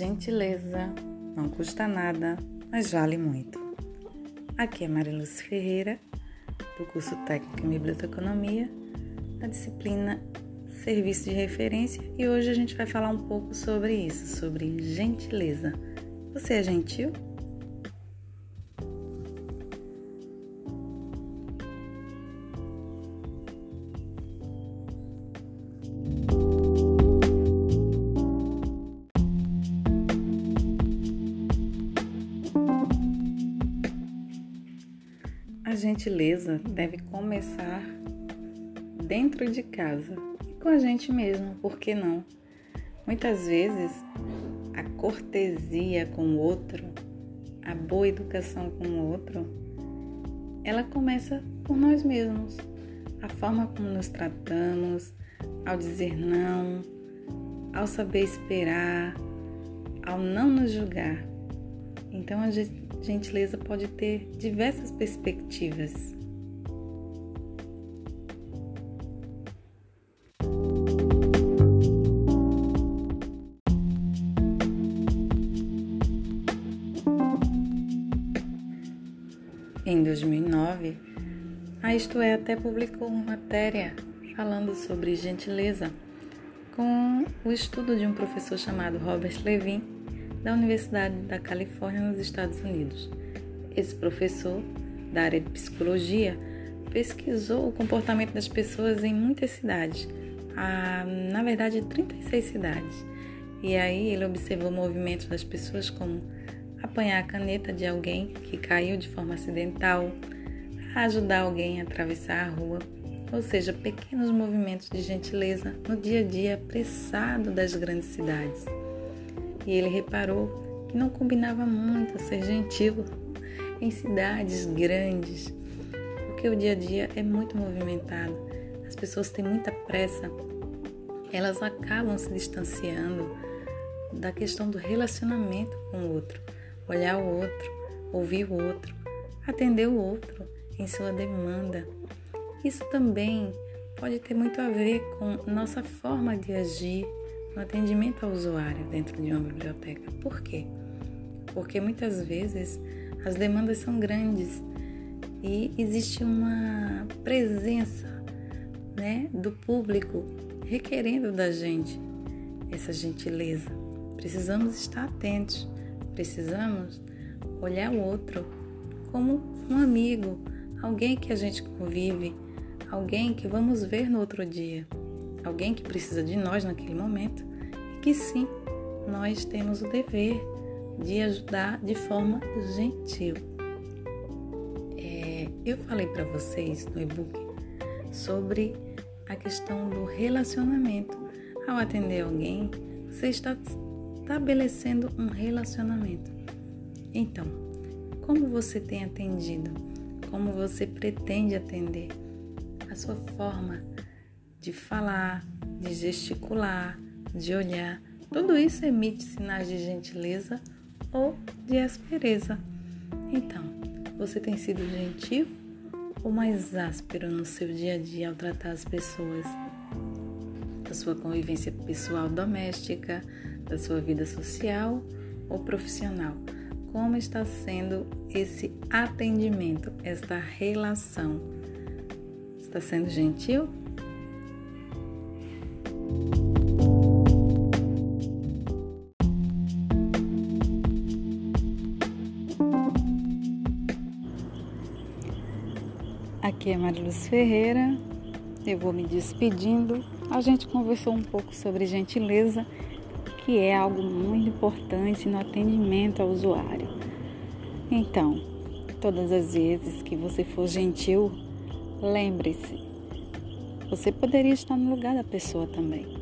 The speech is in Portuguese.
Gentileza não custa nada, mas vale muito. Aqui é Mariluz Ferreira, do curso técnico em Biblioteconomia, da disciplina Serviço de Referência, e hoje a gente vai falar um pouco sobre isso, sobre gentileza. Você é gentil? Gentileza deve começar dentro de casa e com a gente mesmo, por que não? Muitas vezes a cortesia com o outro, a boa educação com o outro, ela começa por nós mesmos. A forma como nos tratamos, ao dizer não, ao saber esperar, ao não nos julgar. Então a gentileza pode ter diversas perspectivas. Em 2009, a Isto É até publicou uma matéria falando sobre gentileza com o estudo de um professor chamado Robert Levin da Universidade da Califórnia, nos Estados Unidos. Esse professor, da área de psicologia, pesquisou o comportamento das pessoas em muitas cidades, a, na verdade 36 cidades. E aí ele observou movimentos das pessoas como apanhar a caneta de alguém que caiu de forma acidental, ajudar alguém a atravessar a rua, ou seja, pequenos movimentos de gentileza no dia a dia apressado das grandes cidades e ele reparou que não combinava muito ser gentil em cidades grandes, porque o dia a dia é muito movimentado, as pessoas têm muita pressa, elas acabam se distanciando da questão do relacionamento com o outro, olhar o outro, ouvir o outro, atender o outro em sua demanda. Isso também pode ter muito a ver com nossa forma de agir no atendimento ao usuário dentro de uma biblioteca. Por quê? Porque muitas vezes as demandas são grandes e existe uma presença né, do público requerendo da gente essa gentileza. Precisamos estar atentos, precisamos olhar o outro como um amigo, alguém que a gente convive, alguém que vamos ver no outro dia alguém que precisa de nós naquele momento e que sim, nós temos o dever de ajudar de forma gentil. É, eu falei para vocês no e-book sobre a questão do relacionamento. Ao atender alguém, você está estabelecendo um relacionamento. Então, como você tem atendido? Como você pretende atender? A sua forma de falar, de gesticular, de olhar. Tudo isso emite sinais de gentileza ou de aspereza. Então, você tem sido gentil ou mais áspero no seu dia a dia ao tratar as pessoas? Da sua convivência pessoal doméstica, da sua vida social ou profissional? Como está sendo esse atendimento, esta relação? Está sendo gentil Aqui é Mariluz Ferreira, eu vou me despedindo. A gente conversou um pouco sobre gentileza, que é algo muito importante no atendimento ao usuário. Então, todas as vezes que você for gentil, lembre-se, você poderia estar no lugar da pessoa também.